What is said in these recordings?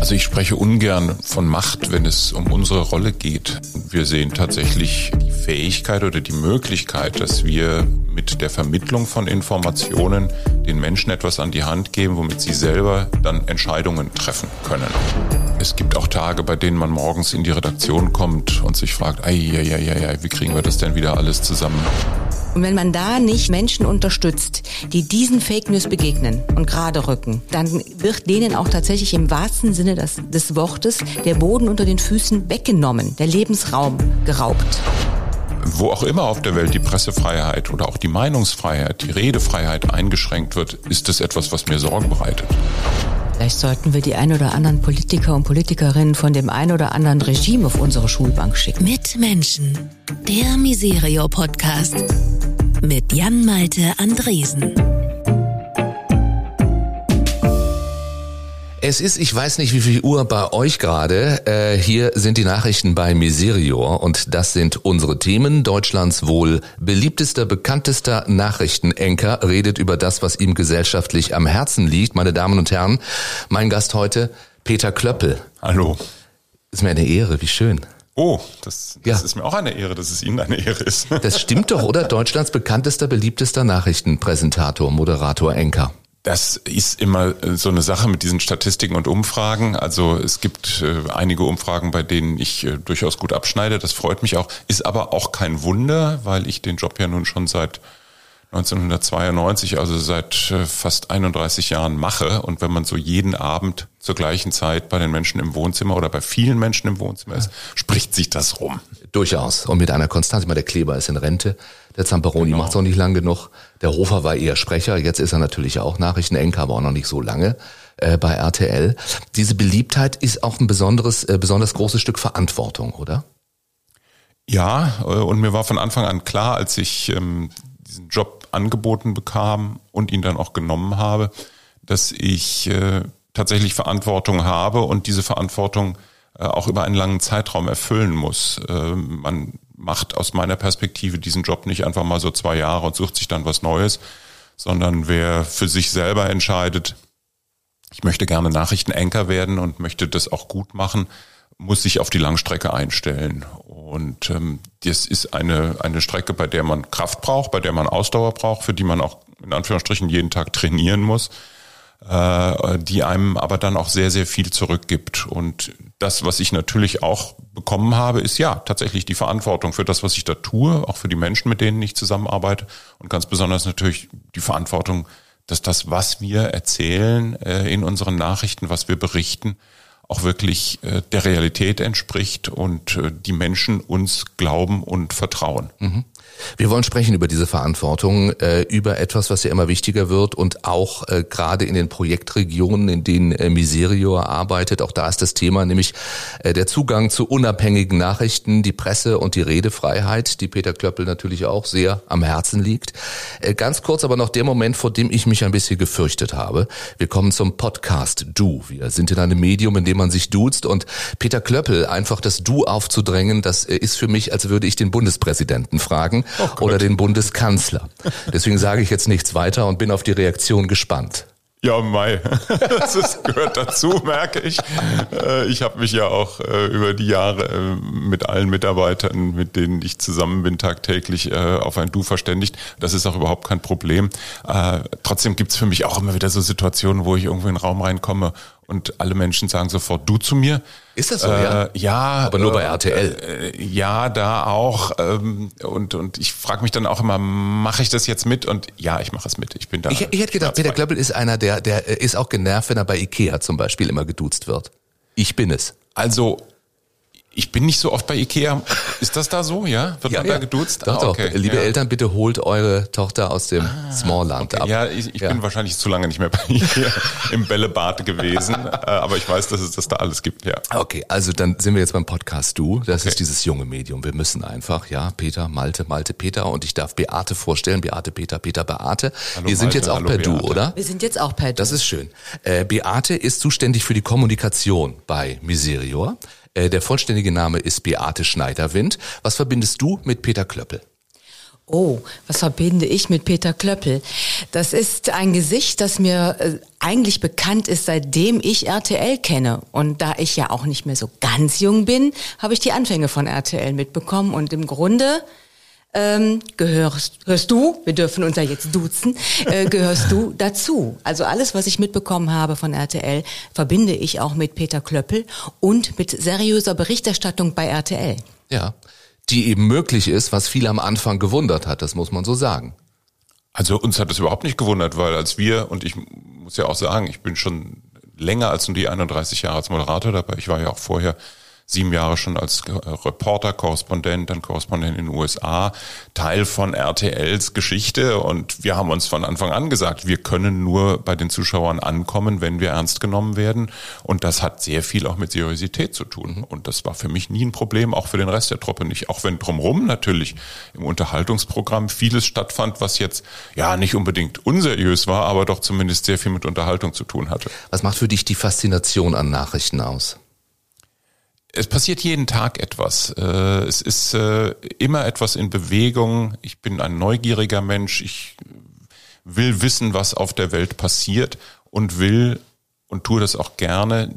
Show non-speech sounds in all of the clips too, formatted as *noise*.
Also ich spreche ungern von Macht, wenn es um unsere Rolle geht. Wir sehen tatsächlich die Fähigkeit oder die Möglichkeit, dass wir mit der Vermittlung von Informationen den Menschen etwas an die Hand geben, womit sie selber dann Entscheidungen treffen können. Es gibt auch Tage, bei denen man morgens in die Redaktion kommt und sich fragt, ei, wie kriegen wir das denn wieder alles zusammen? Und wenn man da nicht Menschen unterstützt, die diesen Fake News begegnen und gerade rücken, dann wird denen auch tatsächlich im wahrsten Sinne des, des Wortes der Boden unter den Füßen weggenommen, der Lebensraum geraubt wo auch immer auf der Welt die Pressefreiheit oder auch die Meinungsfreiheit, die Redefreiheit eingeschränkt wird, ist das etwas, was mir Sorgen bereitet. Vielleicht sollten wir die ein oder anderen Politiker und Politikerinnen von dem ein oder anderen Regime auf unsere Schulbank schicken. Mit Menschen. Der Miserio Podcast. Mit Jan Malte Andresen. Es ist, ich weiß nicht, wie viel Uhr bei euch gerade. Äh, hier sind die Nachrichten bei Miserior und das sind unsere Themen. Deutschlands wohl beliebtester, bekanntester Nachrichtenenker redet über das, was ihm gesellschaftlich am Herzen liegt. Meine Damen und Herren, mein Gast heute, Peter Klöppel. Hallo. Ist mir eine Ehre, wie schön. Oh, das, das ja. ist mir auch eine Ehre, dass es Ihnen eine Ehre ist. Das stimmt doch, oder? *laughs* Deutschlands bekanntester, beliebtester Nachrichtenpräsentator, Moderator, Enker. Das ist immer äh, so eine Sache mit diesen Statistiken und Umfragen. Also es gibt äh, einige Umfragen, bei denen ich äh, durchaus gut abschneide. Das freut mich auch. Ist aber auch kein Wunder, weil ich den Job ja nun schon seit 1992, also seit äh, fast 31 Jahren mache. Und wenn man so jeden Abend zur gleichen Zeit bei den Menschen im Wohnzimmer oder bei vielen Menschen im Wohnzimmer ist, spricht sich das rum. Durchaus. Und mit einer Konstanz. Ich meine, der Kleber ist in Rente. Der Zamperoni genau. macht es auch nicht lang genug. Der Hofer war eher Sprecher. Jetzt ist er natürlich auch Nachrichtenenker, aber auch noch nicht so lange äh, bei RTL. Diese Beliebtheit ist auch ein besonderes, äh, besonders großes Stück Verantwortung, oder? Ja, äh, und mir war von Anfang an klar, als ich ähm, diesen Job angeboten bekam und ihn dann auch genommen habe, dass ich äh, tatsächlich Verantwortung habe und diese Verantwortung äh, auch über einen langen Zeitraum erfüllen muss. Äh, man macht aus meiner Perspektive diesen Job nicht einfach mal so zwei Jahre und sucht sich dann was Neues, sondern wer für sich selber entscheidet, ich möchte gerne Nachrichtenanker werden und möchte das auch gut machen, muss sich auf die Langstrecke einstellen. Und ähm, das ist eine, eine Strecke, bei der man Kraft braucht, bei der man Ausdauer braucht, für die man auch in Anführungsstrichen jeden Tag trainieren muss, äh, die einem aber dann auch sehr, sehr viel zurückgibt. Und das, was ich natürlich auch bekommen habe, ist ja tatsächlich die Verantwortung für das, was ich da tue, auch für die Menschen, mit denen ich zusammenarbeite und ganz besonders natürlich die Verantwortung, dass das, was wir erzählen äh, in unseren Nachrichten, was wir berichten, auch wirklich äh, der Realität entspricht und die Menschen uns glauben und vertrauen. Mhm. Wir wollen sprechen über diese Verantwortung, äh, über etwas, was ja immer wichtiger wird und auch äh, gerade in den Projektregionen, in denen äh, Miserio arbeitet, auch da ist das Thema, nämlich der Zugang zu unabhängigen Nachrichten, die Presse und die Redefreiheit, die Peter Klöppel natürlich auch sehr am Herzen liegt. Ganz kurz aber noch der Moment, vor dem ich mich ein bisschen gefürchtet habe. Wir kommen zum Podcast Du. Wir sind in einem Medium, in dem man sich duzt und Peter Klöppel einfach das Du aufzudrängen, das ist für mich, als würde ich den Bundespräsidenten fragen oh oder den Bundeskanzler. Deswegen sage ich jetzt nichts weiter und bin auf die Reaktion gespannt. Ja, Mai. *laughs* Das ist, gehört dazu, merke ich. Äh, ich habe mich ja auch äh, über die Jahre äh, mit allen Mitarbeitern, mit denen ich zusammen bin, tagtäglich auf ein Du verständigt. Das ist auch überhaupt kein Problem. Trotzdem gibt's für mich auch immer wieder so Situationen, wo ich irgendwo in den Raum reinkomme und alle Menschen sagen sofort du zu mir. Ist das so, äh, ja? Ja. Aber nur bei RTL. Äh, ja, da auch. Ähm, und, und ich frage mich dann auch immer, mache ich das jetzt mit? Und ja, ich mache es mit. Ich bin da. Ich, ich hätte gedacht, Peter Klöppel ist einer, der, der ist auch genervt, wenn er bei Ikea zum Beispiel immer geduzt wird. Ich bin es. Also ich bin nicht so oft bei Ikea. Ist das da so, ja? Wird ja, man ja. da geduzt? Doch, ah, okay. doch. Liebe ja. Eltern, bitte holt eure Tochter aus dem ah, Smallland okay. ab. Ja, ich, ich ja. bin wahrscheinlich zu lange nicht mehr bei Ikea *laughs* im Bällebad gewesen, äh, aber ich weiß, dass es das da alles gibt, ja. Okay, also dann sind wir jetzt beim Podcast Du. Das okay. ist dieses junge Medium. Wir müssen einfach, ja, Peter, Malte, Malte, Peter und ich darf Beate vorstellen. Beate, Peter, Peter, Beate. Hallo, wir sind Malte, jetzt auch per Beate. Du, oder? Wir sind jetzt auch per Du. Das ist schön. Äh, Beate ist zuständig für die Kommunikation bei Miserior. Äh, der vollständige Name ist Beate Schneiderwind. Was verbindest du mit Peter Klöppel? Oh, was verbinde ich mit Peter Klöppel? Das ist ein Gesicht, das mir äh, eigentlich bekannt ist, seitdem ich RTL kenne. Und da ich ja auch nicht mehr so ganz jung bin, habe ich die Anfänge von RTL mitbekommen. Und im Grunde ähm, gehörst, hörst du, wir dürfen uns ja jetzt duzen, äh, gehörst du dazu. Also alles, was ich mitbekommen habe von RTL, verbinde ich auch mit Peter Klöppel und mit seriöser Berichterstattung bei RTL. Ja die eben möglich ist, was viele am Anfang gewundert hat, das muss man so sagen. Also uns hat es überhaupt nicht gewundert, weil als wir, und ich muss ja auch sagen, ich bin schon länger als nur die 31 Jahre als Moderator dabei, ich war ja auch vorher sieben Jahre schon als Reporter, Korrespondent, dann Korrespondent in den USA, Teil von RTLs Geschichte. Und wir haben uns von Anfang an gesagt, wir können nur bei den Zuschauern ankommen, wenn wir ernst genommen werden. Und das hat sehr viel auch mit Seriosität zu tun. Und das war für mich nie ein Problem, auch für den Rest der Truppe nicht, auch wenn drumherum natürlich im Unterhaltungsprogramm vieles stattfand, was jetzt ja nicht unbedingt unseriös war, aber doch zumindest sehr viel mit Unterhaltung zu tun hatte. Was macht für dich die Faszination an Nachrichten aus? Es passiert jeden Tag etwas. Äh, es ist äh, immer etwas in Bewegung. Ich bin ein neugieriger Mensch. Ich will wissen, was auf der Welt passiert und will und tue das auch gerne,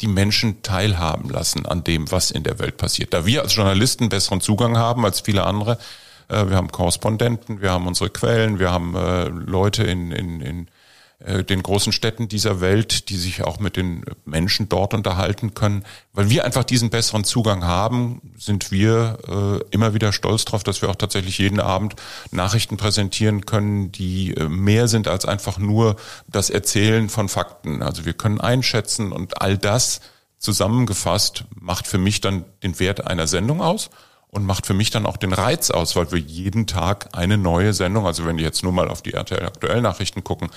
die Menschen teilhaben lassen an dem, was in der Welt passiert. Da wir als Journalisten besseren Zugang haben als viele andere, äh, wir haben Korrespondenten, wir haben unsere Quellen, wir haben Leute in, in, in den großen Städten dieser Welt, die sich auch mit den Menschen dort unterhalten können. Weil wir einfach diesen besseren Zugang haben, sind wir äh, immer wieder stolz darauf, dass wir auch tatsächlich jeden Abend Nachrichten präsentieren können, die äh, mehr sind als einfach nur das Erzählen von Fakten. Also wir können einschätzen und all das zusammengefasst macht für mich dann den Wert einer Sendung aus und macht für mich dann auch den Reiz aus, weil wir jeden Tag eine neue Sendung, also wenn die jetzt nur mal auf die RTL Aktuell Nachrichten gucken,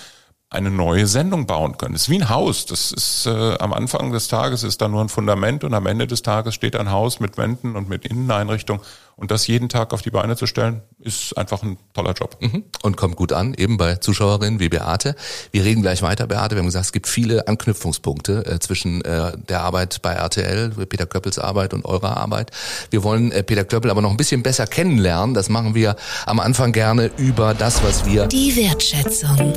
eine neue Sendung bauen können. Das ist wie ein Haus. Das ist äh, am Anfang des Tages ist da nur ein Fundament und am Ende des Tages steht ein Haus mit Wänden und mit Inneneinrichtung. Und das jeden Tag auf die Beine zu stellen, ist einfach ein toller Job. Mhm. Und kommt gut an, eben bei Zuschauerinnen wie Beate. Wir reden gleich weiter, Beate. Wir haben gesagt, es gibt viele Anknüpfungspunkte äh, zwischen äh, der Arbeit bei RTL, Peter Köppels Arbeit und eurer Arbeit. Wir wollen äh, Peter Köppel aber noch ein bisschen besser kennenlernen. Das machen wir am Anfang gerne über das, was wir... Die Wertschätzung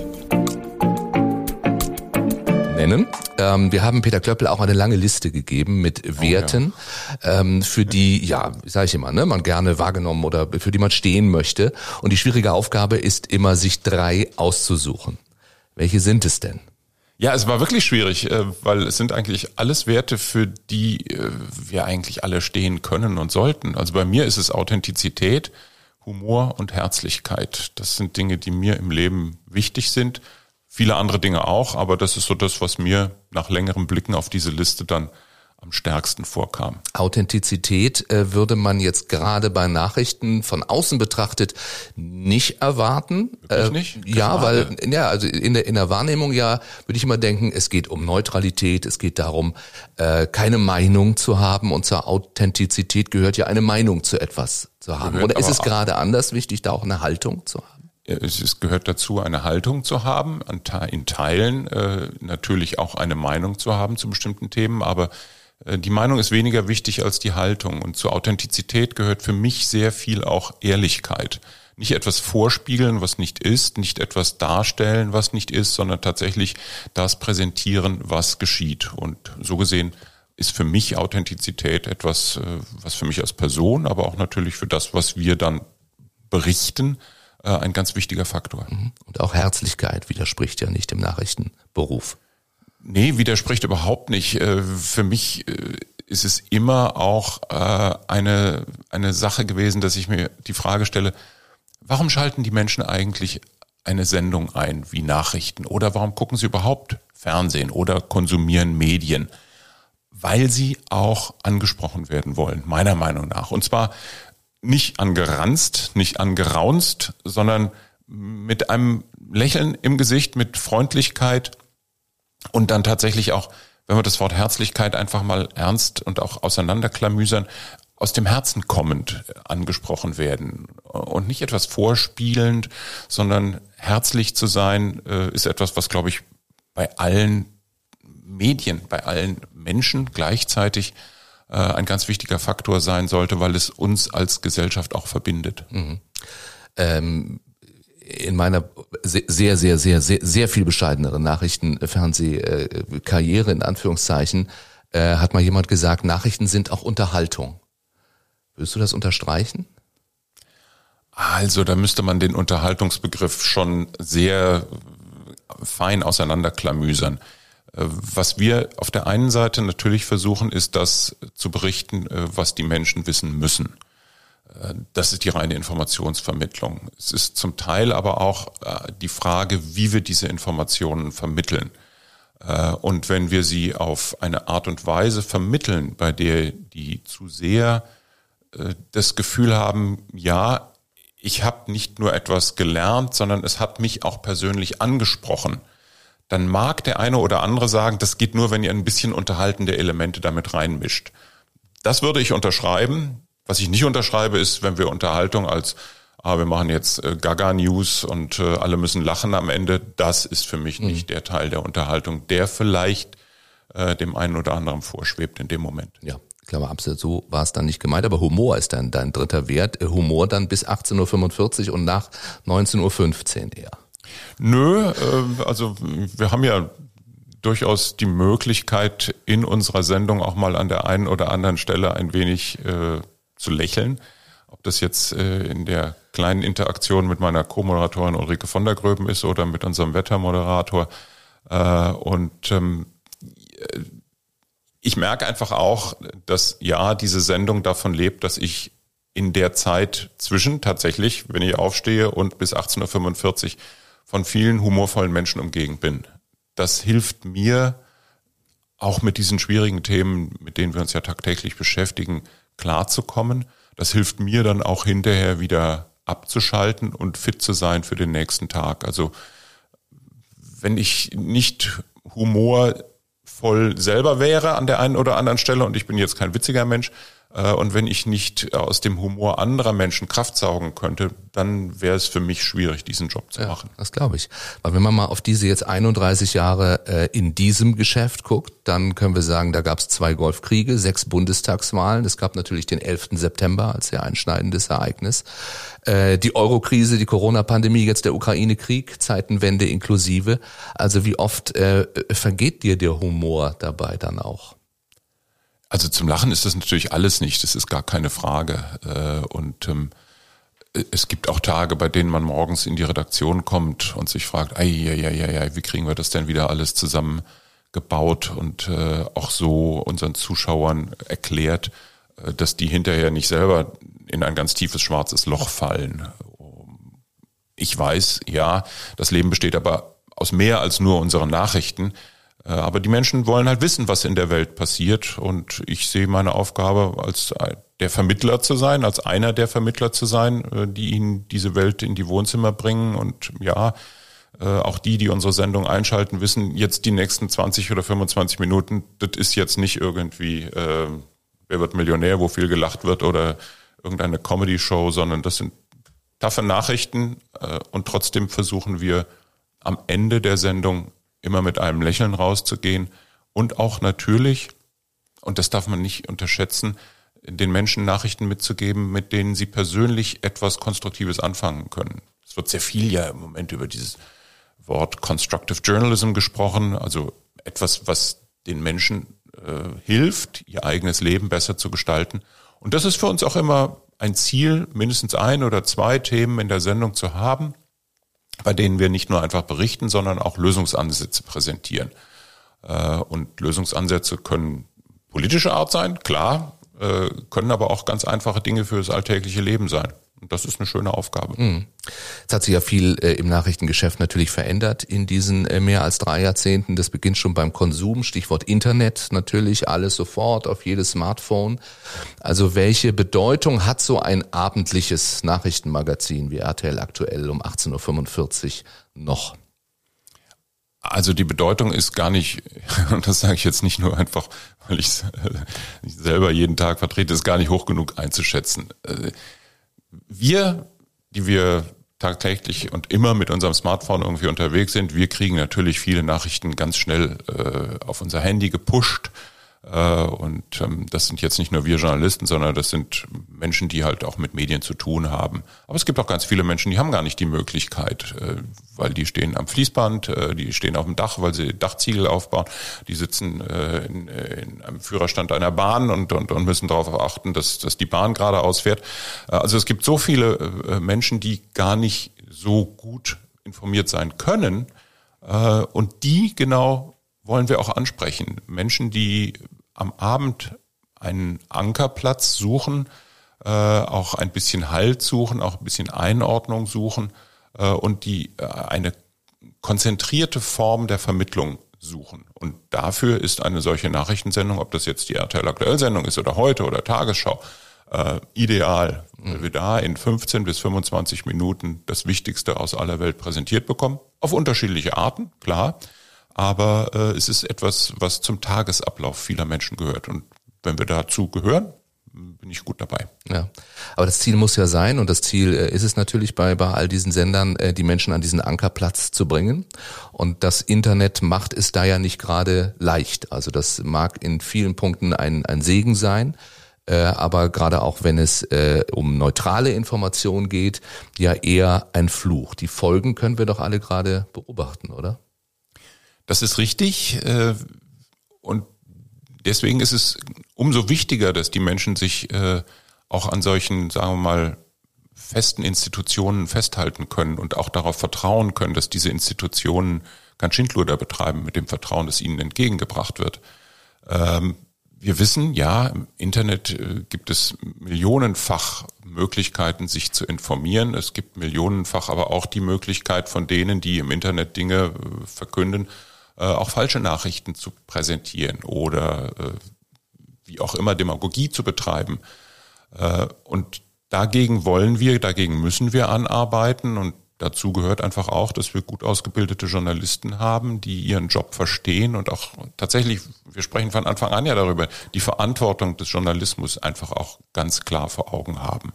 nennen. Ähm, wir haben Peter Klöppel auch eine lange Liste gegeben mit Werten, oh, ja. ähm, für die, ja, sage ich immer, ne, man gerne wahrgenommen oder für die man stehen möchte. Und die schwierige Aufgabe ist immer, sich drei auszusuchen. Welche sind es denn? Ja, es war wirklich schwierig, äh, weil es sind eigentlich alles Werte, für die äh, wir eigentlich alle stehen können und sollten. Also bei mir ist es Authentizität, Humor und Herzlichkeit. Das sind Dinge, die mir im Leben wichtig sind viele andere Dinge auch, aber das ist so das, was mir nach längerem Blicken auf diese Liste dann am stärksten vorkam. Authentizität äh, würde man jetzt gerade bei Nachrichten von außen betrachtet nicht erwarten. Wirklich äh, nicht? ja, weil ja, also in der in der Wahrnehmung ja würde ich immer denken, es geht um Neutralität, es geht darum, äh, keine Meinung zu haben und zur Authentizität gehört ja eine Meinung zu etwas zu haben. Gehört Oder ist es gerade anders wichtig, da auch eine Haltung zu haben? Es gehört dazu, eine Haltung zu haben, in Teilen äh, natürlich auch eine Meinung zu haben zu bestimmten Themen, aber äh, die Meinung ist weniger wichtig als die Haltung. Und zur Authentizität gehört für mich sehr viel auch Ehrlichkeit. Nicht etwas vorspiegeln, was nicht ist, nicht etwas darstellen, was nicht ist, sondern tatsächlich das präsentieren, was geschieht. Und so gesehen ist für mich Authentizität etwas, äh, was für mich als Person, aber auch natürlich für das, was wir dann berichten, äh, ein ganz wichtiger Faktor. Mhm. Und auch Herzlichkeit widerspricht ja nicht dem Nachrichtenberuf. Nee, widerspricht überhaupt nicht. Äh, für mich äh, ist es immer auch eine, eine Sache gewesen, dass ich mir die Frage stelle, warum schalten die Menschen eigentlich eine Sendung ein wie Nachrichten oder warum gucken sie überhaupt Fernsehen oder konsumieren Medien? Weil sie auch angesprochen werden wollen, meiner Meinung nach. Und zwar nicht angeranzt, nicht angeraunzt, sondern mit einem Lächeln im Gesicht, mit Freundlichkeit und dann tatsächlich auch, wenn wir das Wort Herzlichkeit einfach mal ernst und auch auseinanderklamüsern, aus dem Herzen kommend angesprochen werden. Und nicht etwas vorspielend, sondern herzlich zu sein, äh, ist etwas, was, glaube ich, bei allen Medien, bei allen Menschen gleichzeitig äh, ein ganz wichtiger Faktor sein sollte, weil es uns als Gesellschaft auch verbindet. Mhm. Ähm, in meiner sehr, sehr, sehr, sehr, sehr viel bescheideneren Nachrichtenfernsehkarriere in Anführungszeichen äh, hat mal jemand gesagt, Nachrichten sind auch Unterhaltung. Würdest du das unterstreichen? Also da müsste man den Unterhaltungsbegriff schon sehr fein auseinanderklamüsern. Äh, was wir auf der einen Seite natürlich versuchen, ist das zu berichten, äh, was die Menschen wissen müssen. Äh, das ist die reine Informationsvermittlung. Es ist zum Teil aber auch die Frage, wie wir diese Informationen vermitteln. Und wenn wir sie auf eine Art und Weise vermitteln, bei der die zu sehr das Gefühl haben, ja, ich habe nicht nur etwas gelernt, sondern es hat mich auch persönlich angesprochen, dann mag der eine oder andere sagen, das geht nur, wenn ihr ein bisschen unterhaltende Elemente damit reinmischt. Das würde ich unterschreiben. Was ich nicht unterschreibe, ist, wenn wir Unterhaltung als ah, wir machen jetzt äh, Gaga-News und äh, alle müssen lachen am Ende. Das ist für mich mhm. nicht der Teil der Unterhaltung, der vielleicht äh, dem einen oder anderen vorschwebt in dem Moment. Ja, Klammer absolut so war es dann nicht gemeint, aber Humor ist dann dein dritter Wert. Äh, Humor dann bis 18.45 Uhr und nach 19.15 Uhr eher. Nö, äh, also wir haben ja durchaus die Möglichkeit, in unserer Sendung auch mal an der einen oder anderen Stelle ein wenig äh, zu lächeln. Ob das jetzt äh, in der kleinen Interaktion mit meiner Co-Moderatorin Ulrike von der Gröben ist oder mit unserem Wettermoderator. Äh, und ähm, ich merke einfach auch, dass ja, diese Sendung davon lebt, dass ich in der Zeit zwischen tatsächlich, wenn ich aufstehe und bis 18.45 Uhr von vielen humorvollen Menschen umgeben bin. Das hilft mir auch mit diesen schwierigen Themen, mit denen wir uns ja tagtäglich beschäftigen, klarzukommen. Das hilft mir dann auch hinterher wieder abzuschalten und fit zu sein für den nächsten Tag. Also wenn ich nicht Humor voll selber wäre an der einen oder anderen Stelle und ich bin jetzt kein witziger Mensch, und wenn ich nicht aus dem Humor anderer Menschen Kraft saugen könnte, dann wäre es für mich schwierig, diesen Job zu ja, machen. Das glaube ich. Weil wenn man mal auf diese jetzt 31 Jahre äh, in diesem Geschäft guckt, dann können wir sagen, da gab es zwei Golfkriege, sechs Bundestagswahlen. Es gab natürlich den 11. September als sehr einschneidendes Ereignis. Äh, die Eurokrise, die Corona-Pandemie, jetzt der Ukraine-Krieg, Zeitenwende inklusive. Also wie oft äh, vergeht dir der Humor dabei dann auch? Also zum Lachen ist das natürlich alles nicht, das ist gar keine Frage. Äh, und ähm, es gibt auch Tage, bei denen man morgens in die Redaktion kommt und sich fragt, ei, ei, ei, ei, wie kriegen wir das denn wieder alles zusammengebaut und äh, auch so unseren Zuschauern erklärt, äh, dass die hinterher nicht selber in ein ganz tiefes schwarzes Loch fallen. Ich weiß, ja, das Leben besteht aber aus mehr als nur unseren Nachrichten. Äh, aber die Menschen wollen halt wissen, was in der Welt passiert. Und ich sehe meine Aufgabe als der Vermittler zu sein, als einer der Vermittler zu sein, äh, die ihnen diese Welt in die Wohnzimmer bringen. Und ja, äh, auch die, die unsere Sendung einschalten, wissen jetzt die nächsten 20 oder 25 Minuten, das ist jetzt nicht irgendwie, äh, wer wird Millionär, wo viel gelacht wird oder irgendeine Comedy-Show, sondern das sind taffe Nachrichten. Äh, und trotzdem versuchen wir am Ende der Sendung immer mit einem Lächeln rauszugehen und auch natürlich, und das darf man nicht unterschätzen, den Menschen Nachrichten mitzugeben, mit denen sie persönlich etwas Konstruktives anfangen können. Es wird sehr viel ja im Moment über dieses Wort Constructive Journalism gesprochen, also etwas, was den Menschen äh, hilft, ihr eigenes Leben besser zu gestalten. Und das ist für uns auch immer ein Ziel, mindestens ein oder zwei Themen in der Sendung zu haben, bei denen wir nicht nur einfach berichten, sondern auch Lösungsansätze präsentieren. Äh, und Lösungsansätze können politische Art sein, klar, äh, können aber auch ganz einfache Dinge für das alltägliche Leben sein. Und das ist eine schöne Aufgabe. Mhm. Es hat sich ja viel äh, im Nachrichtengeschäft natürlich verändert in diesen äh, mehr als drei Jahrzehnten. Das beginnt schon beim Konsum, Stichwort Internet natürlich, alles sofort auf jedes Smartphone. Also welche Bedeutung hat so ein abendliches Nachrichtenmagazin wie RTL aktuell um 18.45 Uhr noch? Also die Bedeutung ist gar nicht, *laughs* und das sage ich jetzt nicht nur einfach, weil ich es *laughs* selber jeden Tag vertrete, ist gar nicht hoch genug einzuschätzen. Äh, wir, die wir tagtäglich und immer mit unserem Smartphone irgendwie unterwegs sind, wir kriegen natürlich viele Nachrichten ganz schnell äh, auf unser Handy gepusht. Äh, und ähm, das sind jetzt nicht nur wir Journalisten, sondern das sind Menschen, die halt auch mit Medien zu tun haben. Aber es gibt auch ganz viele Menschen, die haben gar nicht die Möglichkeit, äh, weil die stehen am Fließband, äh, die stehen auf dem Dach, weil sie Dachziegel aufbauen, die sitzen in, in einem Führerstand einer Bahn und, und, und müssen darauf achten, dass, dass die Bahn geradeaus fährt. Also es gibt so viele Menschen, die gar nicht so gut informiert sein können. Und die genau wollen wir auch ansprechen. Menschen, die am Abend einen Ankerplatz suchen, äh, auch ein bisschen Halt suchen, auch ein bisschen Einordnung suchen äh, und die äh, eine konzentrierte Form der Vermittlung suchen. Und dafür ist eine solche Nachrichtensendung, ob das jetzt die RTL Aktuell Sendung ist oder heute oder Tagesschau, äh, ideal, weil wir da in 15 bis 25 Minuten das Wichtigste aus aller Welt präsentiert bekommen. Auf unterschiedliche Arten, klar aber äh, es ist etwas, was zum Tagesablauf vieler Menschen gehört. Und wenn wir dazu gehören, bin ich gut dabei. Ja, aber das Ziel muss ja sein und das Ziel äh, ist es natürlich bei, bei all diesen Sendern, äh, die Menschen an diesen Ankerplatz zu bringen. Und das Internet macht es da ja nicht gerade leicht. Also das mag in vielen Punkten ein, ein Segen sein. Äh, aber gerade auch wenn es äh, um neutrale Informationen geht, ja eher ein Fluch. Die Folgen können wir doch alle gerade beobachten, oder? Das ist richtig. Äh, und deswegen ist es umso wichtiger, dass die Menschen sich äh, auch an solchen, sagen wir mal, festen Institutionen festhalten können und auch darauf vertrauen können, dass diese Institutionen kein Schindluder betreiben mit dem Vertrauen, das ihnen entgegengebracht wird. Ähm, wir wissen, ja, im Internet äh, gibt es millionenfach Möglichkeiten, sich zu informieren. Es gibt millionenfach aber auch die Möglichkeit von denen, die im Internet Dinge verkünden, äh, auch falsche Nachrichten zu präsentieren oder äh, wie auch immer Demagogie zu betreiben. Äh, und dagegen wollen wir, dagegen müssen wir anarbeiten und dazu gehört einfach auch, dass wir gut ausgebildete Journalisten haben, die ihren Job verstehen und auch tatsächlich, wir sprechen von Anfang an ja darüber, die Verantwortung des Journalismus einfach auch ganz klar vor Augen haben.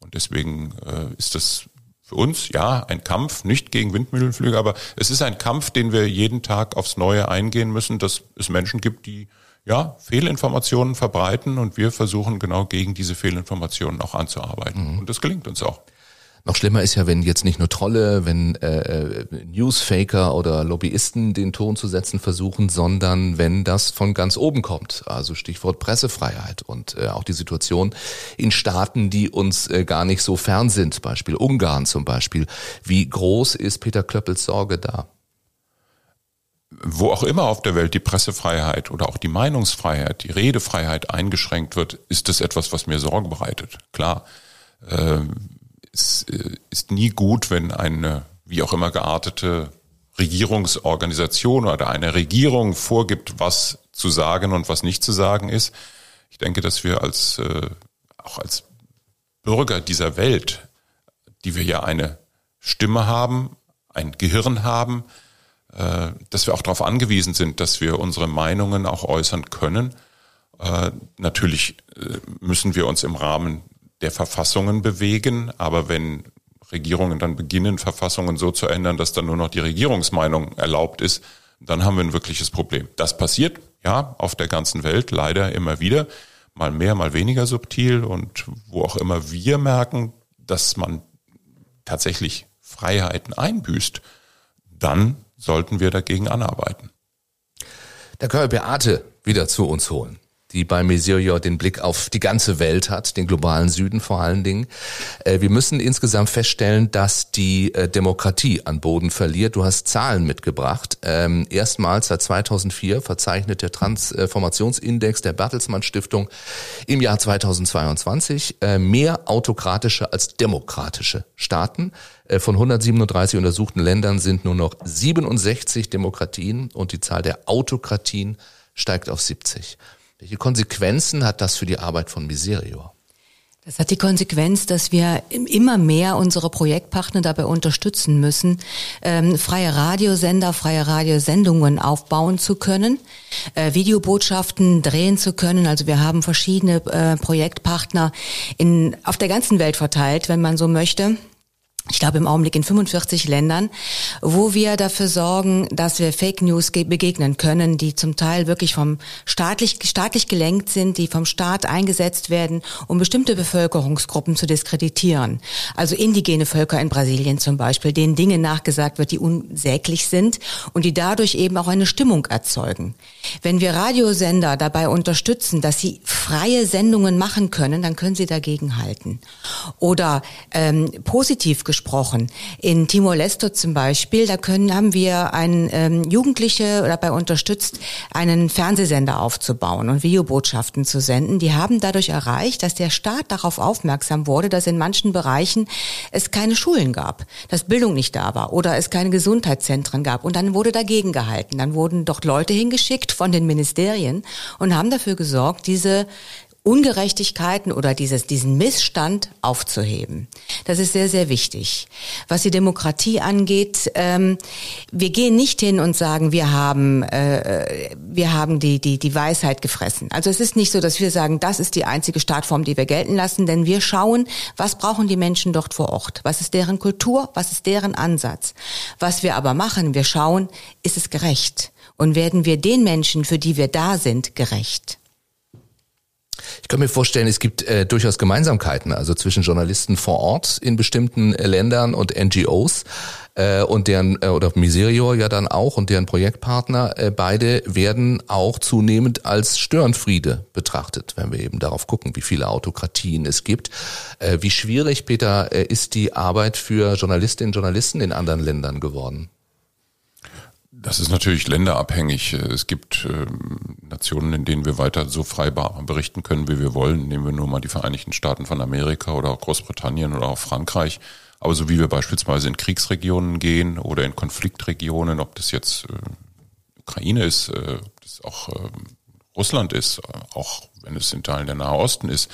Und deswegen äh, ist das für uns, ja, ein Kampf, nicht gegen Windmühlenflüge, aber es ist ein Kampf, den wir jeden Tag aufs Neue eingehen müssen, dass es Menschen gibt, die ja, Fehlinformationen verbreiten und wir versuchen genau gegen diese Fehlinformationen auch anzuarbeiten. Mhm. Und das gelingt uns auch. Noch schlimmer ist ja, wenn jetzt nicht nur Trolle, wenn äh, äh, Newsfaker oder Lobbyisten den Ton zu setzen versuchen, sondern wenn das von ganz oben kommt. Also Stichwort Pressefreiheit und äh, auch die Situation in Staaten, die uns äh, gar nicht so fern sind, Beispiel Ungarn zum Beispiel. Wie groß ist Peter Klöppels Sorge da? wo auch immer auf der Welt die Pressefreiheit oder auch die Meinungsfreiheit, die Redefreiheit eingeschränkt wird, ist das etwas, was mir Sorge bereitet. Klar, ähm, es äh, ist nie gut, wenn eine wie auch immer geartete Regierungsorganisation oder eine Regierung vorgibt, was zu sagen und was nicht zu sagen ist. Ich denke, dass wir als äh, auch als Bürger dieser Welt, die wir ja eine Stimme haben, ein Gehirn haben, äh, dass wir auch darauf angewiesen sind, dass wir unsere Meinungen auch äußern können. Äh, natürlich äh, müssen wir uns im Rahmen der Verfassungen bewegen, aber wenn Regierungen dann beginnen, Verfassungen so zu ändern, dass dann nur noch die Regierungsmeinung erlaubt ist, dann haben wir ein wirkliches Problem. Das passiert, ja, auf der ganzen Welt leider immer wieder, mal mehr, mal weniger subtil und wo auch immer wir merken, dass man tatsächlich Freiheiten einbüßt, dann sollten wir dagegen anarbeiten. Da können wir Beate wieder zu uns holen die bei Mesirio den Blick auf die ganze Welt hat, den globalen Süden vor allen Dingen. Äh, wir müssen insgesamt feststellen, dass die äh, Demokratie an Boden verliert. Du hast Zahlen mitgebracht. Ähm, erstmals seit 2004 verzeichnet der Transformationsindex der Bertelsmann Stiftung im Jahr 2022 äh, mehr autokratische als demokratische Staaten. Von 137 untersuchten Ländern sind nur noch 67 Demokratien und die Zahl der Autokratien steigt auf 70. Welche Konsequenzen hat das für die Arbeit von Miserior? Das hat die Konsequenz, dass wir immer mehr unsere Projektpartner dabei unterstützen müssen, ähm, freie Radiosender, freie Radiosendungen aufbauen zu können, äh, Videobotschaften drehen zu können. Also wir haben verschiedene äh, Projektpartner in, auf der ganzen Welt verteilt, wenn man so möchte ich glaube im Augenblick in 45 Ländern, wo wir dafür sorgen, dass wir Fake News begegnen können, die zum Teil wirklich vom staatlich, staatlich gelenkt sind, die vom Staat eingesetzt werden, um bestimmte Bevölkerungsgruppen zu diskreditieren. Also indigene Völker in Brasilien zum Beispiel, denen Dinge nachgesagt wird, die unsäglich sind und die dadurch eben auch eine Stimmung erzeugen. Wenn wir Radiosender dabei unterstützen, dass sie freie Sendungen machen können, dann können sie dagegen halten. Oder ähm, positiv gesprochen. In Timor-Leste zum Beispiel, da können, haben wir einen ähm, Jugendliche dabei unterstützt, einen Fernsehsender aufzubauen und Videobotschaften zu senden. Die haben dadurch erreicht, dass der Staat darauf aufmerksam wurde, dass in manchen Bereichen es keine Schulen gab, dass Bildung nicht da war oder es keine Gesundheitszentren gab. Und dann wurde dagegen gehalten. Dann wurden dort Leute hingeschickt von den Ministerien und haben dafür gesorgt, diese Ungerechtigkeiten oder dieses, diesen Missstand aufzuheben. Das ist sehr, sehr wichtig. Was die Demokratie angeht, ähm, wir gehen nicht hin und sagen, wir haben, äh, wir haben die, die, die Weisheit gefressen. Also es ist nicht so, dass wir sagen, das ist die einzige Startform, die wir gelten lassen, denn wir schauen, was brauchen die Menschen dort vor Ort? Was ist deren Kultur? Was ist deren Ansatz? Was wir aber machen, wir schauen, ist es gerecht? Und werden wir den Menschen, für die wir da sind, gerecht? Ich kann mir vorstellen, es gibt äh, durchaus Gemeinsamkeiten, also zwischen Journalisten vor Ort in bestimmten äh, Ländern und NGOs äh, und deren äh, oder Miserior ja dann auch und deren Projektpartner. Äh, beide werden auch zunehmend als Störenfriede betrachtet, wenn wir eben darauf gucken, wie viele Autokratien es gibt. Äh, wie schwierig, Peter, äh, ist die Arbeit für Journalistinnen und Journalisten in anderen Ländern geworden? Das ist natürlich länderabhängig. Es gibt ähm, Nationen, in denen wir weiter so frei berichten können, wie wir wollen. Nehmen wir nur mal die Vereinigten Staaten von Amerika oder auch Großbritannien oder auch Frankreich. Aber so wie wir beispielsweise in Kriegsregionen gehen oder in Konfliktregionen, ob das jetzt äh, Ukraine ist, äh, ob das auch äh, Russland ist, auch wenn es in Teilen der Nahe Osten ist,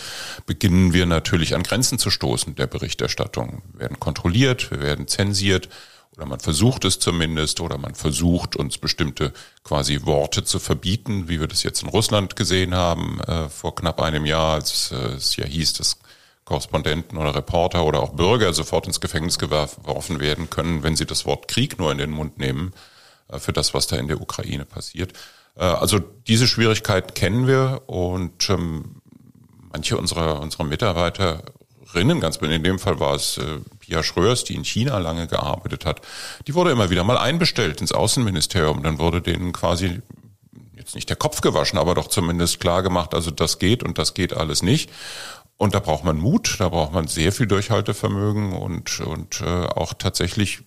beginnen wir natürlich an Grenzen zu stoßen der Berichterstattung. Wir werden kontrolliert, wir werden zensiert oder man versucht es zumindest, oder man versucht uns bestimmte quasi Worte zu verbieten, wie wir das jetzt in Russland gesehen haben äh, vor knapp einem Jahr, als äh, es ja hieß, dass Korrespondenten oder Reporter oder auch Bürger sofort ins Gefängnis geworfen werden können, wenn sie das Wort Krieg nur in den Mund nehmen, äh, für das, was da in der Ukraine passiert. Äh, also diese Schwierigkeit kennen wir und ähm, manche unserer, unserer Mitarbeiterinnen, ganz in dem Fall war es äh, Pia Schröers, die in China lange gearbeitet hat, die wurde immer wieder mal einbestellt ins Außenministerium. Dann wurde denen quasi jetzt nicht der Kopf gewaschen, aber doch zumindest klar gemacht, also das geht und das geht alles nicht. Und da braucht man Mut, da braucht man sehr viel Durchhaltevermögen und, und äh, auch tatsächlich,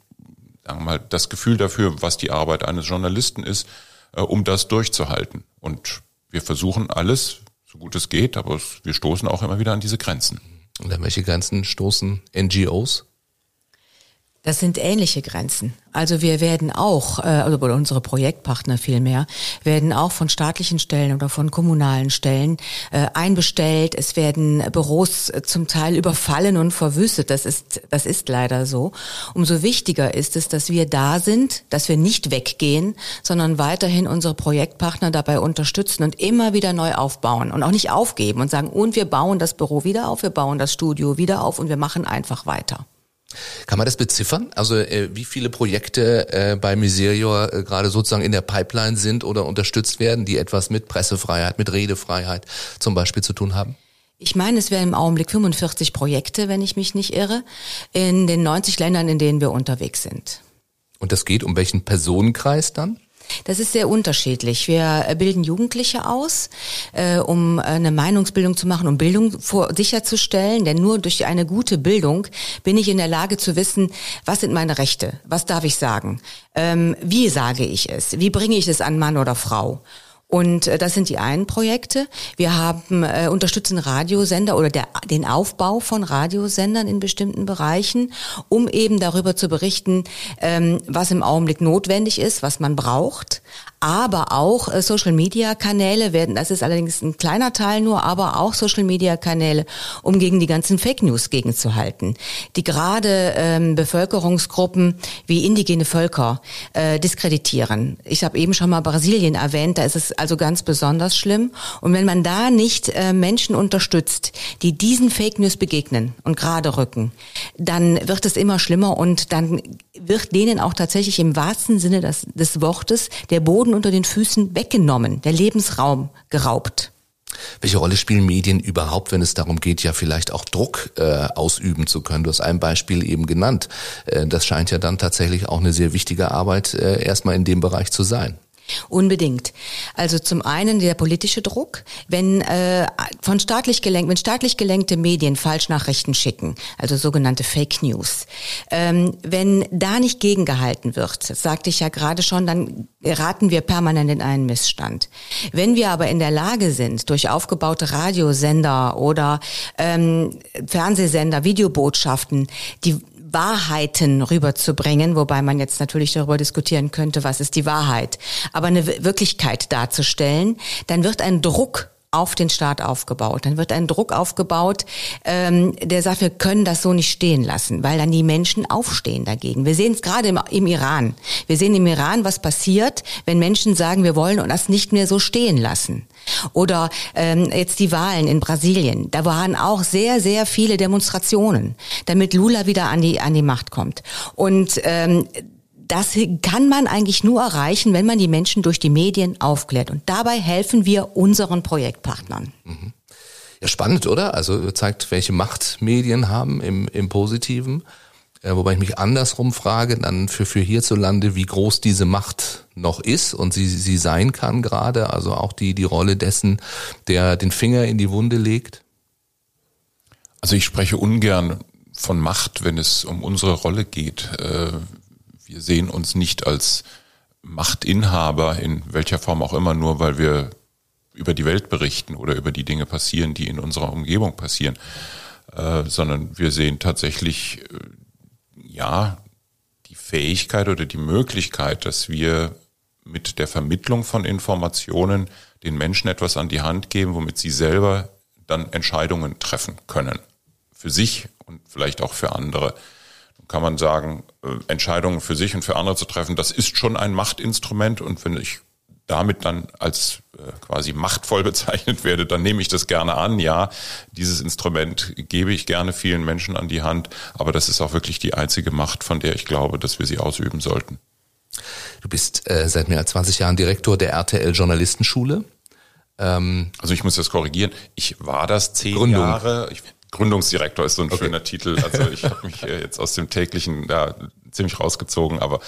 sagen wir mal, das Gefühl dafür, was die Arbeit eines Journalisten ist, äh, um das durchzuhalten. Und wir versuchen alles, so gut es geht, aber wir stoßen auch immer wieder an diese Grenzen. Und an welche Grenzen stoßen NGOs? Das sind ähnliche Grenzen. Also wir werden auch, äh, also unsere Projektpartner vielmehr, werden auch von staatlichen Stellen oder von kommunalen Stellen äh, einbestellt. Es werden Büros zum Teil überfallen und verwüstet. Das ist, das ist leider so. Umso wichtiger ist es, dass wir da sind, dass wir nicht weggehen, sondern weiterhin unsere Projektpartner dabei unterstützen und immer wieder neu aufbauen und auch nicht aufgeben und sagen, und wir bauen das Büro wieder auf, wir bauen das Studio wieder auf und wir machen einfach weiter. Kann man das beziffern? Also äh, wie viele Projekte äh, bei Miserior äh, gerade sozusagen in der Pipeline sind oder unterstützt werden, die etwas mit Pressefreiheit, mit Redefreiheit zum Beispiel zu tun haben? Ich meine, es wären im Augenblick 45 Projekte, wenn ich mich nicht irre, in den 90 Ländern, in denen wir unterwegs sind. Und das geht um welchen Personenkreis dann? Das ist sehr unterschiedlich. Wir äh, bilden Jugendliche aus, äh, um eine Meinungsbildung zu machen, um Bildung vor, sicherzustellen. Denn nur durch eine gute Bildung bin ich in der Lage zu wissen, was sind meine Rechte, was darf ich sagen, ähm, wie sage ich es, wie bringe ich es an Mann oder Frau. Und äh, das sind die einen Projekte. Wir haben äh, unterstützen Radiosender oder der, den Aufbau von Radiosendern in bestimmten Bereichen, um eben darüber zu berichten, ähm, was im Augenblick notwendig ist, was man braucht, aber auch äh, Social Media Kanäle werden, das ist allerdings ein kleiner Teil nur, aber auch Social Media Kanäle, um gegen die ganzen Fake News gegenzuhalten, die gerade ähm, Bevölkerungsgruppen wie indigene Völker äh, diskreditieren. Ich habe eben schon mal Brasilien erwähnt, da ist es also ganz besonders schlimm. Und wenn man da nicht äh, Menschen unterstützt, die diesen Fake News begegnen und gerade rücken, dann wird es immer schlimmer und dann wird denen auch tatsächlich im wahrsten Sinne des, des Wortes der Boden unter den Füßen weggenommen, der Lebensraum geraubt. Welche Rolle spielen Medien überhaupt, wenn es darum geht, ja vielleicht auch Druck äh, ausüben zu können? Du hast ein Beispiel eben genannt. Äh, das scheint ja dann tatsächlich auch eine sehr wichtige Arbeit äh, erstmal in dem Bereich zu sein. Unbedingt. Also zum einen der politische Druck, wenn äh, von staatlich gelenkt, wenn staatlich gelenkte Medien Falschnachrichten schicken, also sogenannte Fake News, ähm, wenn da nicht gegengehalten wird, das sagte ich ja gerade schon, dann geraten wir permanent in einen Missstand. Wenn wir aber in der Lage sind, durch aufgebaute Radiosender oder ähm, Fernsehsender, Videobotschaften, die Wahrheiten rüberzubringen, wobei man jetzt natürlich darüber diskutieren könnte, was ist die Wahrheit, aber eine Wirklichkeit darzustellen, dann wird ein Druck auf den Staat aufgebaut. Dann wird ein Druck aufgebaut, ähm, der sagt, wir können das so nicht stehen lassen, weil dann die Menschen aufstehen dagegen. Wir sehen es gerade im, im, Iran. Wir sehen im Iran, was passiert, wenn Menschen sagen, wir wollen das nicht mehr so stehen lassen. Oder ähm, jetzt die Wahlen in Brasilien. Da waren auch sehr, sehr viele Demonstrationen, damit Lula wieder an die, an die Macht kommt. Und ähm, das kann man eigentlich nur erreichen, wenn man die Menschen durch die Medien aufklärt. Und dabei helfen wir unseren Projektpartnern. Mhm. Ja, spannend, oder? Also zeigt, welche Macht Medien haben im, im Positiven. Äh, wobei ich mich andersrum frage, dann für, für hierzulande, wie groß diese Macht noch ist und sie, sie sein kann gerade. Also auch die, die Rolle dessen, der den Finger in die Wunde legt. Also ich spreche ungern von Macht, wenn es um unsere Rolle geht. Äh, wir sehen uns nicht als Machtinhaber in welcher Form auch immer, nur weil wir über die Welt berichten oder über die Dinge passieren, die in unserer Umgebung passieren, äh, sondern wir sehen tatsächlich, ja, die Fähigkeit oder die Möglichkeit, dass wir mit der Vermittlung von Informationen den Menschen etwas an die Hand geben, womit sie selber dann Entscheidungen treffen können. Für sich und vielleicht auch für andere kann man sagen, äh, Entscheidungen für sich und für andere zu treffen, das ist schon ein Machtinstrument und wenn ich damit dann als quasi machtvoll *laughs* bezeichnet werde, dann nehme ich das gerne an. Ja, dieses Instrument gebe ich gerne vielen Menschen an die Hand, aber das ist auch wirklich die einzige Macht, von der ich glaube, dass wir sie ausüben sollten. Du bist äh, seit mehr als 20 Jahren Direktor der RTL Journalistenschule. Ähm, also ich muss das korrigieren. Ich war das zehn Gründung. Jahre. Ich Gründungsdirektor ist so ein okay. schöner Titel. Also ich habe mich jetzt aus dem täglichen da ziemlich rausgezogen, aber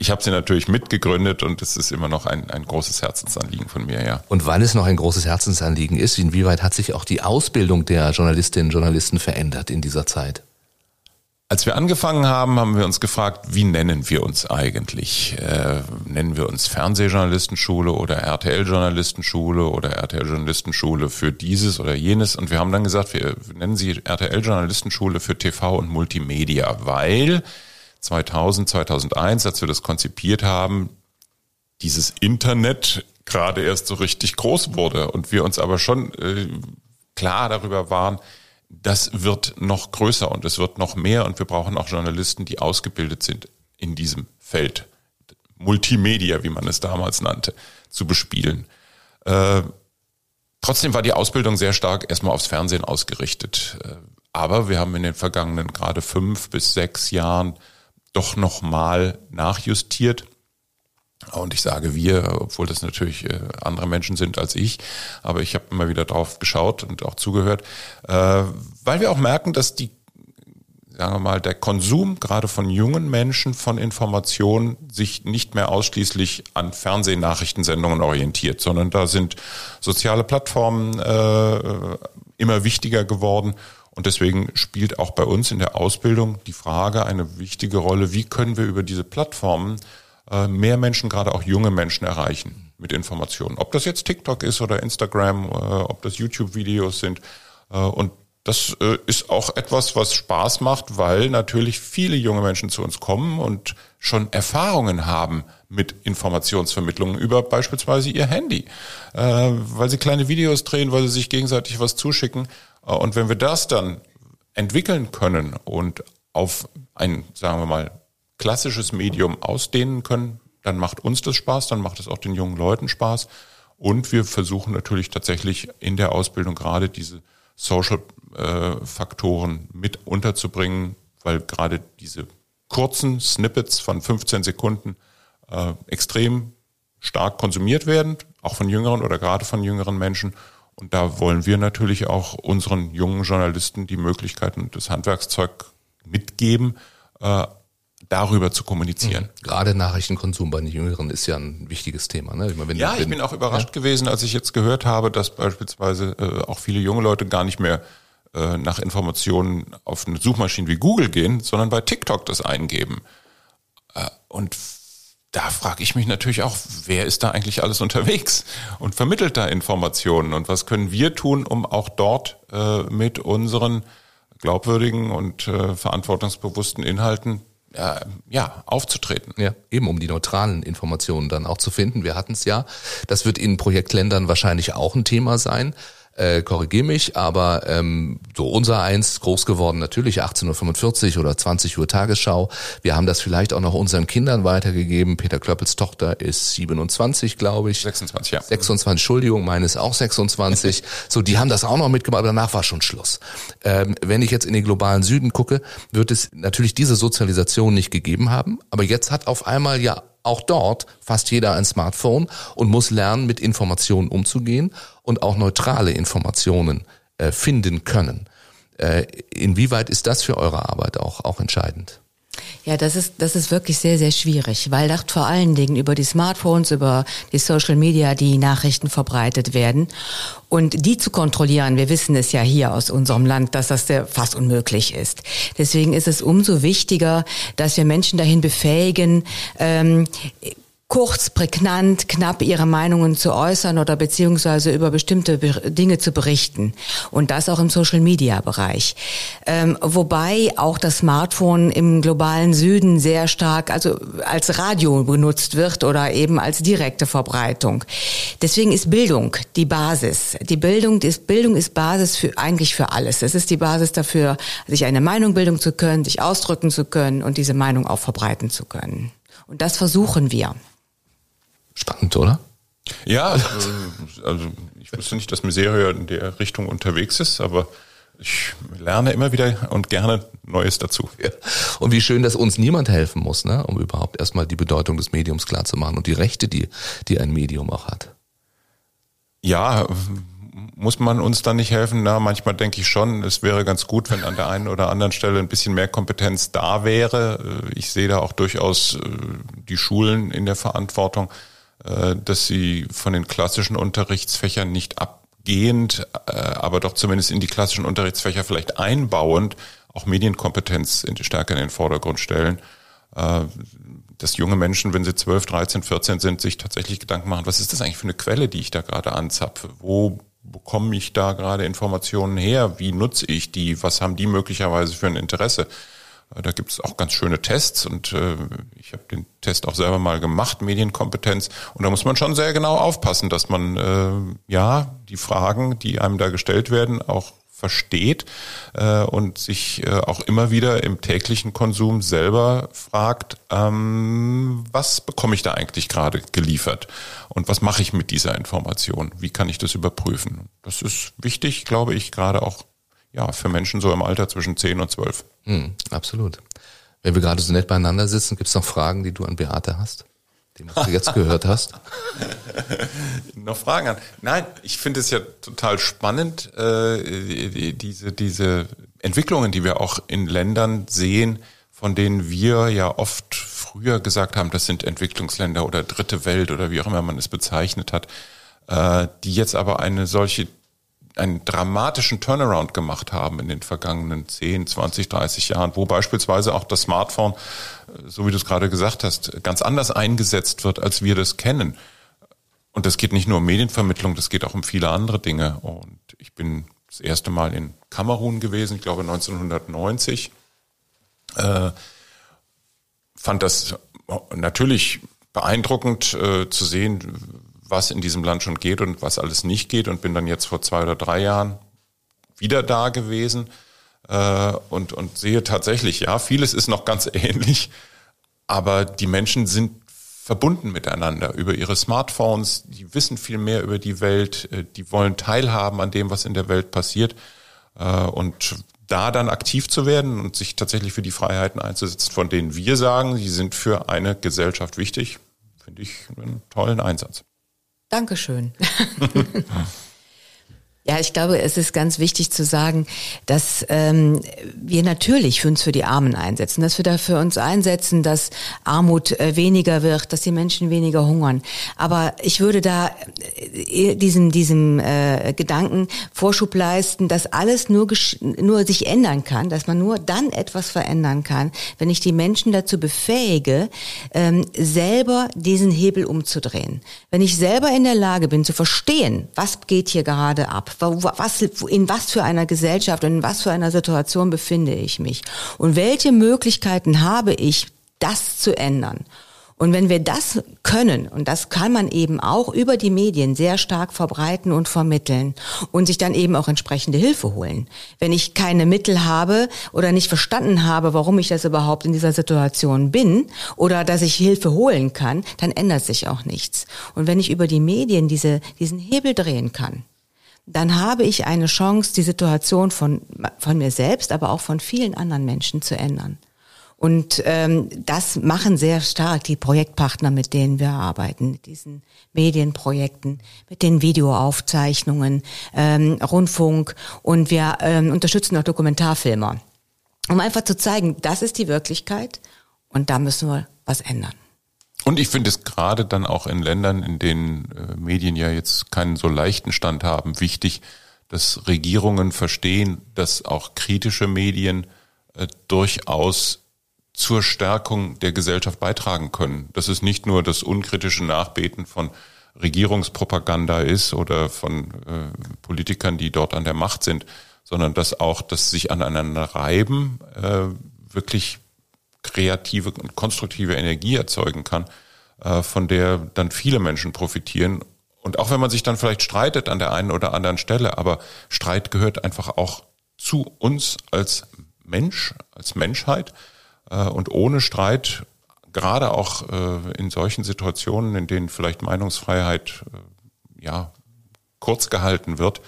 ich habe sie natürlich mitgegründet und es ist immer noch ein, ein großes Herzensanliegen von mir, ja. Und weil es noch ein großes Herzensanliegen ist, inwieweit hat sich auch die Ausbildung der Journalistinnen und Journalisten verändert in dieser Zeit? Als wir angefangen haben, haben wir uns gefragt, wie nennen wir uns eigentlich? Äh, nennen wir uns Fernsehjournalistenschule oder RTL-Journalistenschule oder RTL-Journalistenschule für dieses oder jenes? Und wir haben dann gesagt, wir nennen sie RTL-Journalistenschule für TV und Multimedia, weil 2000, 2001, als wir das konzipiert haben, dieses Internet gerade erst so richtig groß wurde und wir uns aber schon äh, klar darüber waren, das wird noch größer und es wird noch mehr und wir brauchen auch Journalisten, die ausgebildet sind in diesem Feld, Multimedia, wie man es damals nannte, zu bespielen. Äh, trotzdem war die Ausbildung sehr stark erstmal aufs Fernsehen ausgerichtet. Äh, aber wir haben in den vergangenen gerade fünf bis sechs Jahren doch nochmal nachjustiert und ich sage wir, obwohl das natürlich äh, andere Menschen sind als ich, aber ich habe immer wieder drauf geschaut und auch zugehört, äh, weil wir auch merken, dass die, sagen wir mal, der Konsum gerade von jungen Menschen von Informationen sich nicht mehr ausschließlich an Fernsehnachrichtensendungen orientiert, sondern da sind soziale Plattformen äh, immer wichtiger geworden. Und deswegen spielt auch bei uns in der Ausbildung die Frage eine wichtige Rolle, wie können wir über diese Plattformen äh, mehr Menschen, gerade auch junge Menschen erreichen mit Informationen. Ob das jetzt TikTok ist oder Instagram, äh, ob das YouTube-Videos sind. Äh, und das ist auch etwas, was Spaß macht, weil natürlich viele junge Menschen zu uns kommen und schon Erfahrungen haben mit Informationsvermittlung über beispielsweise ihr Handy, weil sie kleine Videos drehen, weil sie sich gegenseitig was zuschicken. Und wenn wir das dann entwickeln können und auf ein, sagen wir mal, klassisches Medium ausdehnen können, dann macht uns das Spaß, dann macht es auch den jungen Leuten Spaß. Und wir versuchen natürlich tatsächlich in der Ausbildung gerade diese Social-Faktoren mit unterzubringen, weil gerade diese kurzen Snippets von 15 Sekunden äh, extrem stark konsumiert werden, auch von jüngeren oder gerade von jüngeren Menschen. Und da wollen wir natürlich auch unseren jungen Journalisten die Möglichkeiten und das Handwerkszeug mitgeben, äh, darüber zu kommunizieren. Mhm. Gerade Nachrichtenkonsum bei den Jüngeren ist ja ein wichtiges Thema. Ne? Ich meine, ja, ich bin auch überrascht ja. gewesen, als ich jetzt gehört habe, dass beispielsweise äh, auch viele junge Leute gar nicht mehr äh, nach Informationen auf eine Suchmaschine wie Google gehen, sondern bei TikTok das eingeben. Äh, und da frage ich mich natürlich auch, wer ist da eigentlich alles unterwegs und vermittelt da Informationen und was können wir tun, um auch dort äh, mit unseren glaubwürdigen und äh, verantwortungsbewussten Inhalten äh, ja, aufzutreten. Ja, eben um die neutralen Informationen dann auch zu finden. Wir hatten es ja. Das wird in Projektländern wahrscheinlich auch ein Thema sein äh, korrigier mich, aber ähm, so unser eins groß geworden natürlich 18.45 Uhr oder 20 Uhr Tagesschau. Wir haben das vielleicht auch noch unseren Kindern weitergegeben. Peter Klöppels Tochter ist 27, glaube ich. 26, ja. 26, Entschuldigung, meine ist auch 26. *laughs* so, die haben das auch noch mitgemacht, aber danach war schon Schluss. Ähm, wenn ich jetzt in den globalen Süden gucke, wird es natürlich diese Sozialisation nicht gegeben haben, aber jetzt hat auf einmal ja auch dort fast jeder ein Smartphone und muss lernen, mit Informationen umzugehen und auch neutrale Informationen äh, finden können. Äh, inwieweit ist das für eure Arbeit auch, auch entscheidend? Ja, das ist, das ist wirklich sehr, sehr schwierig, weil dort vor allen Dingen über die Smartphones, über die Social Media die Nachrichten verbreitet werden. Und die zu kontrollieren, wir wissen es ja hier aus unserem Land, dass das sehr fast unmöglich ist. Deswegen ist es umso wichtiger, dass wir Menschen dahin befähigen, ähm, kurz, prägnant, knapp ihre Meinungen zu äußern oder beziehungsweise über bestimmte Dinge zu berichten. Und das auch im Social-Media-Bereich. Ähm, wobei auch das Smartphone im globalen Süden sehr stark also als Radio benutzt wird oder eben als direkte Verbreitung. Deswegen ist Bildung die Basis. Die Bildung ist, Bildung ist Basis für, eigentlich für alles. Es ist die Basis dafür, sich eine Meinung bilden zu können, sich ausdrücken zu können und diese Meinung auch verbreiten zu können. Und das versuchen wir. Spannend, oder? Ja, also, also ich wusste nicht, dass Miserio in der Richtung unterwegs ist, aber ich lerne immer wieder und gerne Neues dazu. Ja. Und wie schön, dass uns niemand helfen muss, ne, um überhaupt erstmal die Bedeutung des Mediums klar zu machen und die Rechte, die, die ein Medium auch hat. Ja, muss man uns dann nicht helfen? Na, manchmal denke ich schon, es wäre ganz gut, wenn an der einen oder anderen Stelle ein bisschen mehr Kompetenz da wäre. Ich sehe da auch durchaus äh, die Schulen in der Verantwortung dass sie von den klassischen Unterrichtsfächern nicht abgehend, äh, aber doch zumindest in die klassischen Unterrichtsfächer vielleicht einbauend auch Medienkompetenz stärker in den Vordergrund stellen. Äh, dass junge Menschen, wenn sie 12, 13, 14 sind, sich tatsächlich Gedanken machen, was ist das eigentlich für eine Quelle, die ich da gerade anzapfe? Wo bekomme ich da gerade Informationen her? Wie nutze ich die? Was haben die möglicherweise für ein Interesse? Äh, da gibt es auch ganz schöne Tests und äh, ich habe den Test auch selber mal gemacht, Medienkompetenz. Und da muss man schon sehr genau aufpassen, dass man äh, ja die Fragen, die einem da gestellt werden, auch versteht äh, und sich äh, auch immer wieder im täglichen Konsum selber fragt, ähm, was bekomme ich da eigentlich gerade geliefert und was mache ich mit dieser Information? Wie kann ich das überprüfen? Das ist wichtig, glaube ich, gerade auch ja, für Menschen so im Alter zwischen 10 und 12. Mhm, absolut. Wenn wir gerade so nett beieinander sitzen, gibt es noch Fragen, die du an Beate hast? Die was du jetzt gehört hast? *laughs* noch Fragen an? Nein, ich finde es ja total spannend, äh, diese, diese Entwicklungen, die wir auch in Ländern sehen, von denen wir ja oft früher gesagt haben, das sind Entwicklungsländer oder dritte Welt oder wie auch immer man es bezeichnet hat, äh, die jetzt aber eine solche einen dramatischen Turnaround gemacht haben in den vergangenen 10, 20, 30 Jahren, wo beispielsweise auch das Smartphone, äh, so wie du es gerade gesagt hast, ganz anders eingesetzt wird, als wir das kennen. Und das geht nicht nur um Medienvermittlung, das geht auch um viele andere Dinge. Und ich bin das erste Mal in Kamerun gewesen, ich glaube 1990. Äh, fand das natürlich beeindruckend äh, zu sehen, was in diesem Land schon geht und was alles nicht geht und bin dann jetzt vor zwei oder drei Jahren wieder da gewesen äh, und, und sehe tatsächlich, ja, vieles ist noch ganz *laughs* ähnlich, aber die Menschen sind verbunden miteinander über ihre Smartphones, die wissen viel mehr über die Welt, äh, die wollen teilhaben an dem, was in der Welt passiert. Äh, und da dann aktiv zu werden und sich tatsächlich für die Freiheiten einzusetzen, von denen wir sagen, sie sind für eine Gesellschaft wichtig, finde ich einen tollen Einsatz. Dankeschön. *laughs* *laughs* Ja, ich glaube, es ist ganz wichtig zu sagen, dass ähm, wir natürlich für uns für die Armen einsetzen, dass wir dafür uns einsetzen, dass Armut äh, weniger wird, dass die Menschen weniger hungern. Aber ich würde da äh, diesem diesem äh, Gedanken Vorschub leisten, dass alles nur nur sich ändern kann, dass man nur dann etwas verändern kann, wenn ich die Menschen dazu befähige, ähm, selber diesen Hebel umzudrehen. Wenn ich selber in der Lage bin zu verstehen, was geht hier gerade ab was, in was für einer Gesellschaft und in was für einer Situation befinde ich mich und welche Möglichkeiten habe ich, das zu ändern. Und wenn wir das können, und das kann man eben auch über die Medien sehr stark verbreiten und vermitteln und sich dann eben auch entsprechende Hilfe holen. Wenn ich keine Mittel habe oder nicht verstanden habe, warum ich das überhaupt in dieser Situation bin oder dass ich Hilfe holen kann, dann ändert sich auch nichts. Und wenn ich über die Medien diese, diesen Hebel drehen kann, dann habe ich eine Chance, die Situation von, von mir selbst, aber auch von vielen anderen Menschen zu ändern. Und ähm, das machen sehr stark die Projektpartner, mit denen wir arbeiten, mit diesen Medienprojekten, mit den Videoaufzeichnungen, ähm, Rundfunk und wir ähm, unterstützen auch Dokumentarfilmer, um einfach zu zeigen, das ist die Wirklichkeit und da müssen wir was ändern. Und ich finde es gerade dann auch in Ländern, in denen äh, Medien ja jetzt keinen so leichten Stand haben, wichtig, dass Regierungen verstehen, dass auch kritische Medien äh, durchaus zur Stärkung der Gesellschaft beitragen können. Dass es nicht nur das unkritische Nachbeten von Regierungspropaganda ist oder von äh, Politikern, die dort an der Macht sind, sondern dass auch das sich aneinander reiben äh, wirklich kreative und konstruktive Energie erzeugen kann, äh, von der dann viele Menschen profitieren. Und auch wenn man sich dann vielleicht streitet an der einen oder anderen Stelle, aber Streit gehört einfach auch zu uns als Mensch, als Menschheit. Äh, und ohne Streit, gerade auch äh, in solchen Situationen, in denen vielleicht Meinungsfreiheit ja kurz gehalten wird,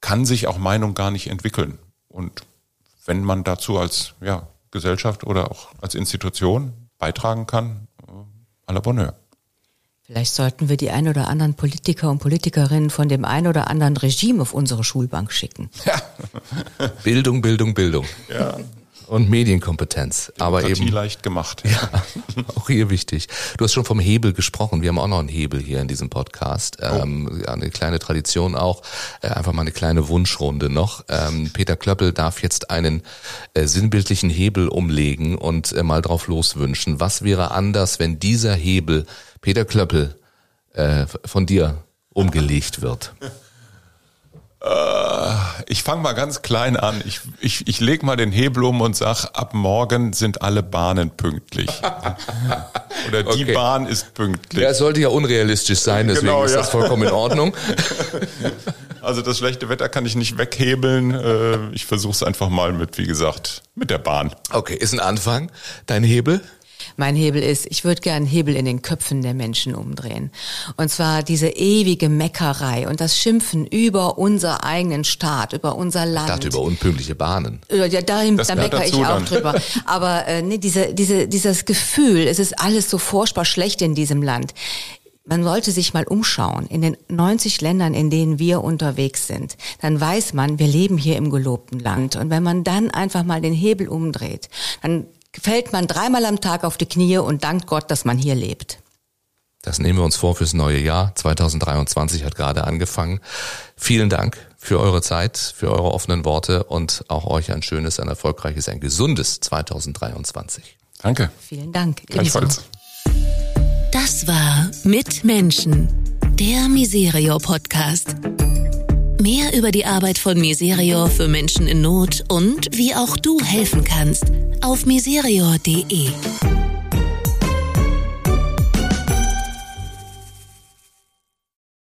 kann sich auch Meinung gar nicht entwickeln. Und wenn man dazu als ja, Gesellschaft oder auch als Institution beitragen kann, à la Bonheur. Vielleicht sollten wir die ein oder anderen Politiker und Politikerinnen von dem ein oder anderen Regime auf unsere Schulbank schicken. Ja. *laughs* Bildung, Bildung, Bildung. Ja und Medienkompetenz. Aber eben leicht gemacht. Ja, *laughs* auch hier wichtig. Du hast schon vom Hebel gesprochen. Wir haben auch noch einen Hebel hier in diesem Podcast. Oh. Ähm, eine kleine Tradition auch. Äh, einfach mal eine kleine Wunschrunde noch. Ähm, Peter Klöppel darf jetzt einen äh, sinnbildlichen Hebel umlegen und äh, mal drauf loswünschen. Was wäre anders, wenn dieser Hebel, Peter Klöppel, äh, von dir umgelegt wird? *laughs* Äh, ich fange mal ganz klein an. Ich, ich, ich lege mal den Hebel um und sag, ab morgen sind alle Bahnen pünktlich. *laughs* Oder die okay. Bahn ist pünktlich. Ja, es sollte ja unrealistisch sein, deswegen genau, ist ja. das vollkommen in Ordnung. *laughs* Also das schlechte Wetter kann ich nicht weghebeln. Äh, ich versuche es einfach mal mit, wie gesagt, mit der Bahn. Okay, ist ein Anfang. Dein Hebel? Mein Hebel ist, ich würde gern Hebel in den Köpfen der Menschen umdrehen. Und zwar diese ewige Meckerei und das Schimpfen über unser eigenen Staat, über unser Land. Ich dachte über unpünktliche Bahnen. Ja, da, da meckere ich auch dann. drüber. *laughs* Aber äh, nee, diese, diese, dieses Gefühl, es ist alles so furchtbar schlecht in diesem Land man sollte sich mal umschauen in den 90 Ländern, in denen wir unterwegs sind. Dann weiß man, wir leben hier im gelobten Land. Und wenn man dann einfach mal den Hebel umdreht, dann fällt man dreimal am Tag auf die Knie und dankt Gott, dass man hier lebt. Das nehmen wir uns vor fürs neue Jahr. 2023 hat gerade angefangen. Vielen Dank für eure Zeit, für eure offenen Worte und auch euch ein schönes, ein erfolgreiches, ein gesundes 2023. Danke. Vielen Dank. Gleichfalls. Das war Mit Menschen, der Miserio Podcast. Mehr über die Arbeit von Miserior für Menschen in Not und wie auch du helfen kannst auf miserior.de.